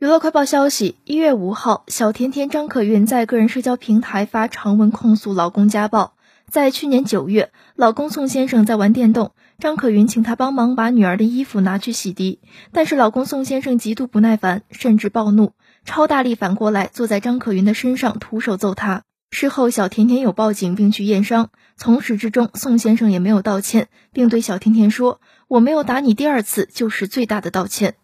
娱乐快报消息一月五号小甜甜张可云在个人社交平台发长文控诉老公家暴。在去年九月老公宋先生在玩电动张可云请他帮忙把女儿的衣服拿去洗涤。但是老公宋先生极度不耐烦甚至暴怒超大力反过来坐在张可云的身上徒手揍他事后小甜甜有报警并去验伤从始至终宋先生也没有道歉并对小甜甜说我没有打你第二次就是最大的道歉。